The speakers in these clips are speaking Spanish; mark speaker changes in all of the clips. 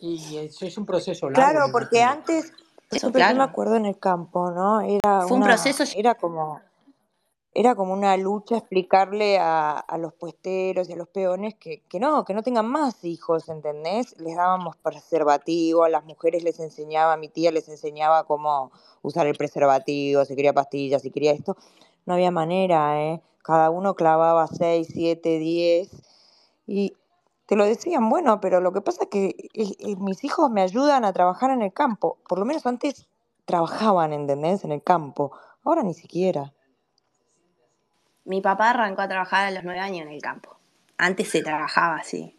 Speaker 1: Y eso es un proceso largo.
Speaker 2: Claro, porque antes,
Speaker 3: Eso,
Speaker 2: siempre yo me
Speaker 3: claro.
Speaker 2: acuerdo en el campo, ¿no? Era
Speaker 3: Fue un proceso
Speaker 2: era como, era como una lucha explicarle a, a los puesteros y a los peones que, que no, que no tengan más hijos, ¿entendés? Les dábamos preservativo, a las mujeres les enseñaba, mi tía les enseñaba cómo usar el preservativo, si quería pastillas, si quería esto. No había manera, ¿eh? Cada uno clavaba 6, 7, 10 y te lo decían, bueno, pero lo que pasa es que eh, eh, mis hijos me ayudan a trabajar en el campo. Por lo menos antes trabajaban, ¿entendés? En el campo. Ahora ni siquiera.
Speaker 3: Mi papá arrancó a trabajar a los nueve años en el campo. Antes se trabajaba así.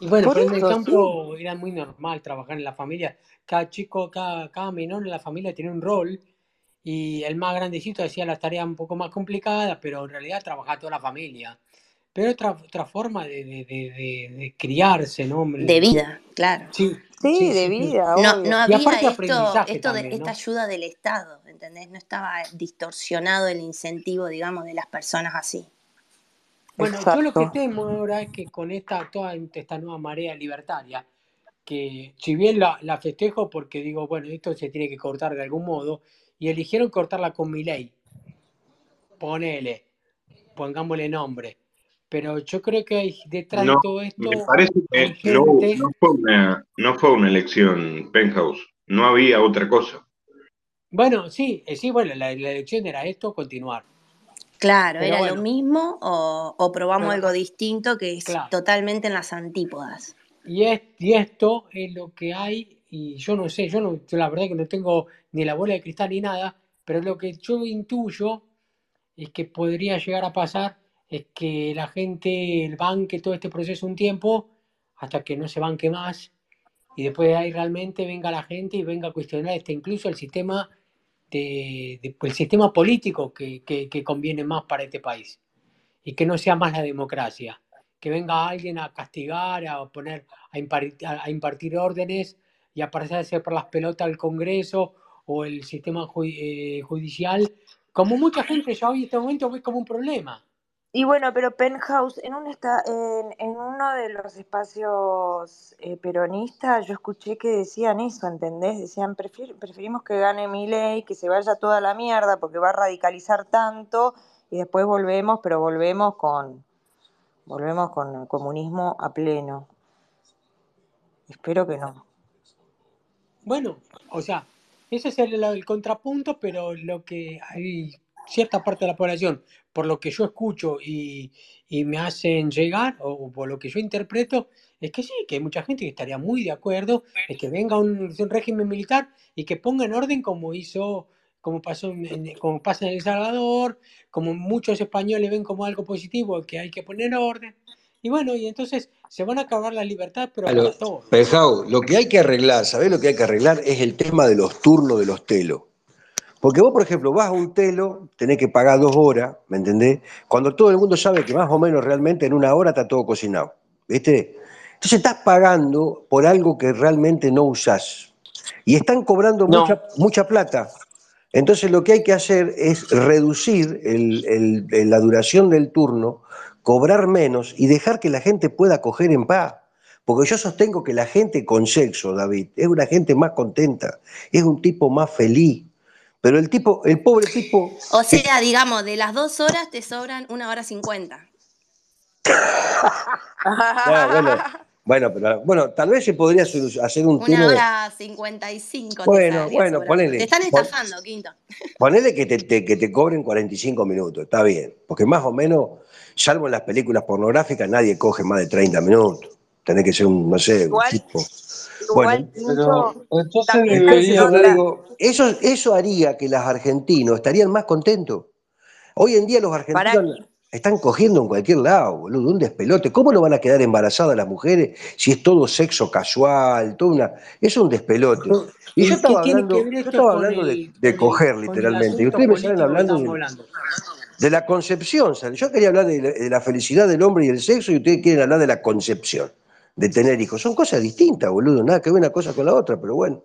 Speaker 1: Y bueno,
Speaker 2: Por
Speaker 1: pero en el
Speaker 2: sí.
Speaker 1: campo era muy normal trabajar en la familia. Cada chico, cada, cada menor en la familia tenía un rol y el más grandecito hacía las tareas un poco más complicadas, pero en realidad trabajaba toda la familia. Pero otra, otra forma de, de, de, de- de criarse, ¿no? hombre?
Speaker 3: De vida, claro.
Speaker 1: Sí,
Speaker 2: Sí,
Speaker 1: sí,
Speaker 2: de
Speaker 1: sí, sí.
Speaker 2: vida,
Speaker 3: No, no
Speaker 1: Y
Speaker 3: había
Speaker 1: aparte
Speaker 3: esto,
Speaker 1: aprendizaje
Speaker 3: esto de
Speaker 1: también,
Speaker 3: esta
Speaker 1: ¿no?
Speaker 3: ayuda del Estado, ¿entendés? No estaba distorsionado el incentivo, digamos, de las personas así.
Speaker 1: Bueno, yo lo que temo ahora es que con esta, toda esta nueva marea libertaria, que si bien la, la festejo porque digo, bueno, esto se tiene que cortar de algún modo, y eligieron cortarla con mi ley, ponele, pongámosle nombre. Pero yo creo que hay detrás de todo
Speaker 4: me
Speaker 1: esto
Speaker 4: parece
Speaker 1: hay
Speaker 4: que no,
Speaker 1: gente,
Speaker 4: no fue una, no fue una elección, Penthouse. No había otra cosa.
Speaker 1: bueno, sí, eh, sí, bueno, la, la elección era esto, continuar.
Speaker 3: Claro,
Speaker 1: Pero
Speaker 3: era lo mismo o, o probamos
Speaker 1: pero
Speaker 3: algo distinto que es
Speaker 1: claro.
Speaker 3: totalmente en las antípodas.
Speaker 1: Y, es, y esto es lo que hay, y yo no sé, yo, no, yo la verdad que no tengo ni la bola de cristal ni nada, pero lo que yo intuyo es que podría llegar a pasar es que la gente banque todo este proceso un tiempo hasta que no se banque más y después de ahí realmente venga la gente y venga a cuestionar este incluso el sistema de, de- el sistema político que, que, que conviene más para este país y que no sea más la democracia, que venga alguien a castigar, a poner, a impartir, a impartir órdenes y a pasarse por las pelotas al Congreso o el sistema eh, judicial, como mucha gente ya hoy en este momento ve como un problema.
Speaker 2: Y bueno, pero Penthouse, en, un esta, en, en uno de los espacios eh, peronistas, yo escuché que decían eso, ¿entendés? Decían, "Prefier- preferimos que gane Milei, que se vaya toda la mierda porque va a radicalizar tanto y después volvemos, pero volvemos con, volvemos con el comunismo a pleno. Espero que no.
Speaker 1: Bueno, o sea, ese es el contrapunto, pero lo que hay cierta parte de la población, por lo que yo escucho y, y me hacen llegar, o por lo que yo interpreto, es que sí, que hay mucha gente que estaría muy de acuerdo, es que venga un, un régimen militar y que ponga en orden como hizo, como pasó en, como pasa en El Salvador, como muchos españoles ven como algo positivo, que hay que poner orden. Y bueno, y entonces se van a acabar las libertades, pero para todos.
Speaker 5: Lo que hay que arreglar, ¿sabés lo que hay que arreglar? Es el tema de los turnos de los telos. Porque vos, por ejemplo, vas a un telo, tenés que pagar dos horas, ¿me entendés? Cuando todo el mundo sabe que más o menos realmente en una hora está todo cocinado, ¿viste? Entonces estás pagando por algo que realmente no usás. Y están cobrando
Speaker 1: No,
Speaker 5: mucha, mucha plata. Entonces lo que hay que hacer es reducir el- el- el- la duración del turno, cobrar menos y dejar que la gente pueda coger en paz. Porque yo sostengo que la gente con sexo, David, es una gente más contenta, es un tipo más feliz. Pero el tipo, el pobre tipo,
Speaker 3: O
Speaker 5: que-
Speaker 3: sea, digamos, de las dos horas te sobran una hora cincuenta.
Speaker 5: Ah, bueno, bueno, pero bueno, tal vez se podría hacer un
Speaker 3: Una
Speaker 5: turno de.
Speaker 3: hora cincuenta y cinco
Speaker 5: Bueno, bueno,
Speaker 3: sobrando.
Speaker 5: ponele.
Speaker 3: Te están
Speaker 5: pon-
Speaker 3: estafando, Quinto.
Speaker 5: Ponele que te, te- que te cobren 45 minutos, está bien. Porque más o menos, salvo en las películas pornográficas, nadie coge más de 30 minutos. Tenés que ser un, no sé, un tipo.
Speaker 2: Igual,
Speaker 5: Bueno,
Speaker 6: Pero entonces debería
Speaker 5: eso, eso haría que los argentinos estarían más contentos. Hoy en día los
Speaker 2: Para
Speaker 5: argentinos están cogiendo en cualquier lado, boludo, un despelote. ¿Cómo no van a quedar embarazadas las mujeres si es todo sexo casual, todo una, es un despelote? Y yo
Speaker 1: ¿Y qué
Speaker 5: estaba hablando, yo estaba de,
Speaker 1: el,
Speaker 5: de
Speaker 1: con
Speaker 5: coger literalmente, y ustedes me salen hablando de, de la concepción. ¿sabes? Yo quería hablar de la, de la felicidad del hombre y el sexo y ustedes quieren hablar de la concepción, de tener hijos. Son cosas distintas, boludo, nada que ver una cosa con la otra, pero bueno,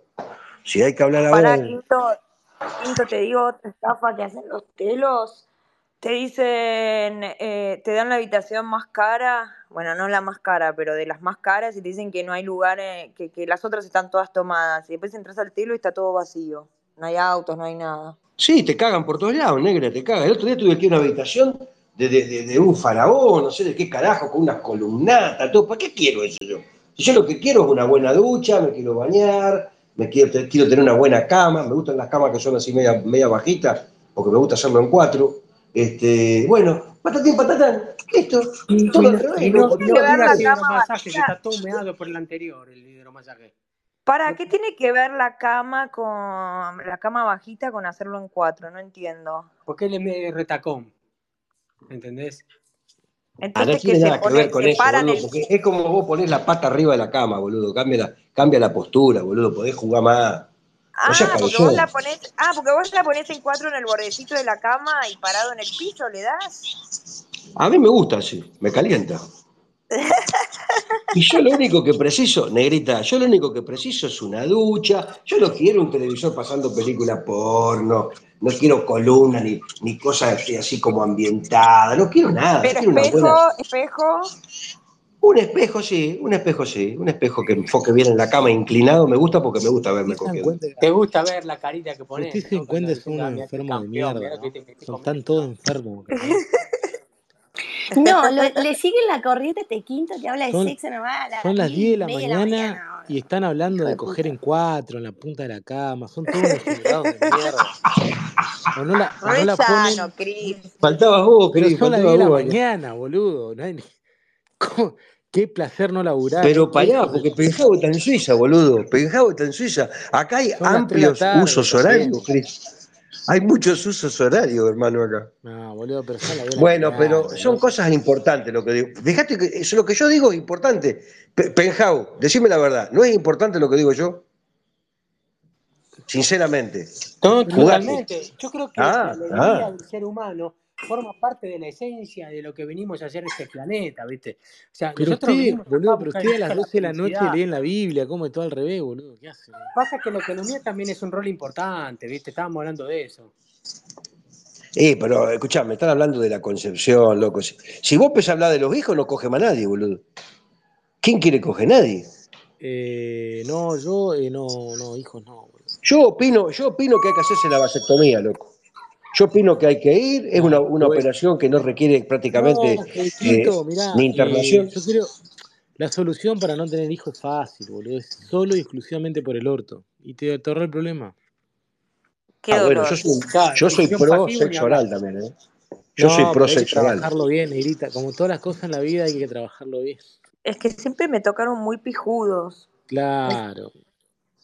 Speaker 5: si hay que hablar ahora...
Speaker 2: Para Quinto, Quinto, te digo otra estafa que hacen los telos. Te dicen, eh, te dan la habitación más cara, bueno, no la más cara, pero de las más caras, y te dicen que no hay lugares, que, que las otras están todas tomadas. Y después entras al telo y está todo vacío. No hay autos, no hay nada.
Speaker 5: Sí, te cagan por todos lados, negra, te cagan. El otro día tuve aquí una habitación de, de- de- de un faraón, no sé de qué carajo, con unas columnatas, todo. ¿Para qué quiero eso yo? Si yo lo que quiero es una buena ducha, me quiero bañar, me quiero, te- quiero tener una buena cama, me gustan las camas que son así media, media bajitas, porque me gusta hacerlo en cuatro. Este, bueno, patatín, patatán, listo.
Speaker 1: Y,
Speaker 5: Todo
Speaker 1: y
Speaker 5: al
Speaker 1: no, y no- no
Speaker 2: la cama
Speaker 1: que
Speaker 2: vacía.
Speaker 1: está todo meado por el anterior, el hidromasaje.
Speaker 2: ¿Para qué tiene que ver la cama con la cama bajita con hacerlo en cuatro? No entiendo.
Speaker 1: Porque él es retacón. ¿Entendés?
Speaker 5: No
Speaker 2: Entonces que
Speaker 5: tiene
Speaker 2: se
Speaker 5: nada que ver con eso,
Speaker 2: paran
Speaker 5: boludo,
Speaker 2: el
Speaker 5: porque es como vos ponés la pata arriba de la cama, boludo. Cambia la, cambia la postura, boludo, podés jugar más. No
Speaker 2: Ah, porque vos la ponés, ah, porque vos la ponés en cuatro en el bordecito de la cama y parado en el piso le das.
Speaker 5: A mí me gusta así, me calienta. Y yo lo único que preciso, negrita, yo lo único que preciso es una ducha. Yo no quiero un televisor pasando películas porno, no quiero columnas ni, ni cosas así, como ambientadas, no quiero nada.
Speaker 2: Pero
Speaker 5: quiero
Speaker 2: espejo,
Speaker 5: buena.
Speaker 2: espejo,
Speaker 5: Un espejo, sí, un espejo, sí. Un espejo que enfoque bien en la cama inclinado me gusta porque me gusta verme.
Speaker 1: Te gusta ver la carita que pones,
Speaker 6: Ustedes se
Speaker 1: dicen, ah,
Speaker 6: unos enfermos de mierda, ¿no? Son tan todos enfermos.
Speaker 3: No, lo- le siguen la corriente, te quinto, te habla de
Speaker 6: Son,
Speaker 3: sexo nomás
Speaker 6: son las 10 de la
Speaker 3: de la
Speaker 6: mañana
Speaker 3: mañana.
Speaker 6: y están hablando de
Speaker 3: de
Speaker 6: coger en cuatro, en la punta de la cama. Son todos unos generados de mierda. O no la, o no la
Speaker 2: sano,
Speaker 6: ponen.
Speaker 2: Cris.
Speaker 5: Faltabas vos,
Speaker 6: Pero
Speaker 5: Cris,
Speaker 6: son las
Speaker 5: faltabas
Speaker 6: 10 de la
Speaker 5: vos.
Speaker 6: mañana, boludo. No hay ni- ¿Cómo? Qué placer no laburar.
Speaker 5: Pero pará, porque Penjao está en Suiza, boludo. Penjao está en Suiza. Acá hay
Speaker 6: Son las 3 de la
Speaker 5: amplios
Speaker 6: tarde
Speaker 5: usos horarios, Cris. Hay muchos usos horarios, hermano, acá.
Speaker 6: No, boludo, pero son las 10 de la
Speaker 5: Bueno, pero son
Speaker 6: ¿no?
Speaker 5: cosas importantes lo que digo. Fíjate que eso, lo que yo digo es importante. Pe- Penjao, decime la verdad, ¿no es importante lo que digo yo? Sinceramente.
Speaker 1: No, totalmente. Yo creo que la
Speaker 5: Ah,
Speaker 1: alegría
Speaker 5: ah.
Speaker 1: del ser humano forma parte de la esencia de lo que venimos a hacer en este planeta, ¿viste? O sea,
Speaker 6: Pero
Speaker 1: nosotros
Speaker 6: usted, boludo, pero usted a las
Speaker 1: gusto,
Speaker 6: 12 de
Speaker 1: la
Speaker 6: noche
Speaker 1: felicidad.
Speaker 6: leen la Biblia, como todo al revés, boludo. ¿Qué hace?
Speaker 1: Pasa que la economía también es un rol importante, ¿viste? Estábamos hablando de eso.
Speaker 5: Eh, pero escuchame, están hablando de la concepción, loco. Si, si vos empezás a hablar de los hijos, no coge más nadie, boludo. ¿Quién quiere coger? Nadie.
Speaker 6: Eh, no, yo, eh, no, no, hijos no, boludo.
Speaker 5: Yo opino, yo opino que hay que hacerse la vasectomía, loco. Yo opino que hay que ir, es una, una
Speaker 6: bueno.
Speaker 5: operación que no requiere prácticamente
Speaker 6: No,
Speaker 5: eh,
Speaker 6: mirá,
Speaker 5: ni
Speaker 6: eh,
Speaker 5: internación.
Speaker 6: yo creo, la solución para no tener hijos es fácil, boludo. Es solo y exclusivamente por el orto. Y te, ahorra el problema.
Speaker 2: Qué
Speaker 5: Ah, bueno,
Speaker 2: dolor.
Speaker 5: yo soy, yo soy pro sexo oral también, ¿eh? Yo soy
Speaker 6: No,
Speaker 5: pro
Speaker 6: pero hay que
Speaker 5: sexo oral.
Speaker 6: trabajarlo bien, negrita. Como todas las cosas en la vida hay que trabajarlo bien.
Speaker 2: Es que siempre me tocaron muy pijudos.
Speaker 6: Claro.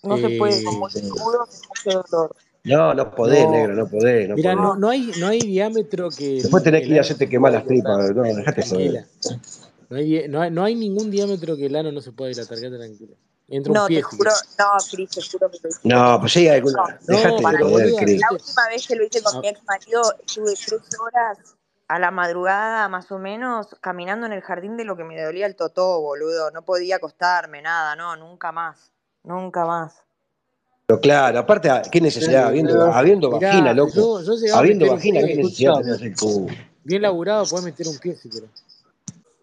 Speaker 2: No se puede con
Speaker 6: Eh,
Speaker 2: muy pijudos, es mucho dolor.
Speaker 5: No, no podés,
Speaker 6: no,
Speaker 5: negro, no podés, no podés.
Speaker 6: no, no hay, no hay diámetro que
Speaker 5: Después tenés que ir a hacerte quemar las tripas, no, dejate.
Speaker 6: Tranquila. No hay, no, hay, no hay ningún diámetro que el ano no se pueda dilatar, quédate tranquila. Entra un
Speaker 2: No, te
Speaker 6: pie si
Speaker 2: juro, no, Cris, te juro que lo hice.
Speaker 5: No, pues sí hay
Speaker 2: No,
Speaker 5: alguna.
Speaker 6: No,
Speaker 5: Dejate de
Speaker 2: para
Speaker 6: pero
Speaker 2: mí,
Speaker 5: joder, Cris.
Speaker 2: la última vez que lo hice con
Speaker 6: Ah,
Speaker 2: mi ex marido, estuve tres horas a la madrugada, más o menos, caminando en el jardín de lo que me dolía el totó, boludo. No podía acostarme, nada, no, nunca más. Nunca más.
Speaker 5: Pero claro, aparte, ¿qué necesidad? Habiendo, habiendo vagina,
Speaker 6: mirá,
Speaker 5: loco.
Speaker 6: yo, yo
Speaker 5: Habiendo vagina, ¿qué necesidad tenés el culo?
Speaker 6: Bien laburado, podés meter un pie si querés.